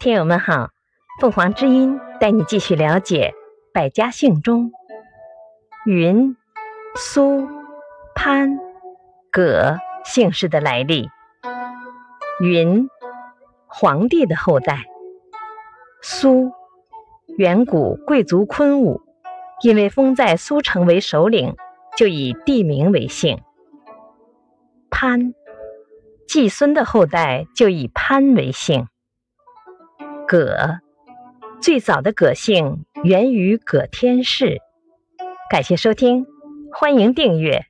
听友们好，凤凰之音带你继续了解百家姓中云、苏、潘、葛姓氏的来历。云，皇帝的后代；苏，远古贵族昆武，因为封在苏城为首领，就以地名为姓。潘，季孙的后代，就以潘为姓。葛最早的葛姓源于葛天氏感谢收听欢迎订阅。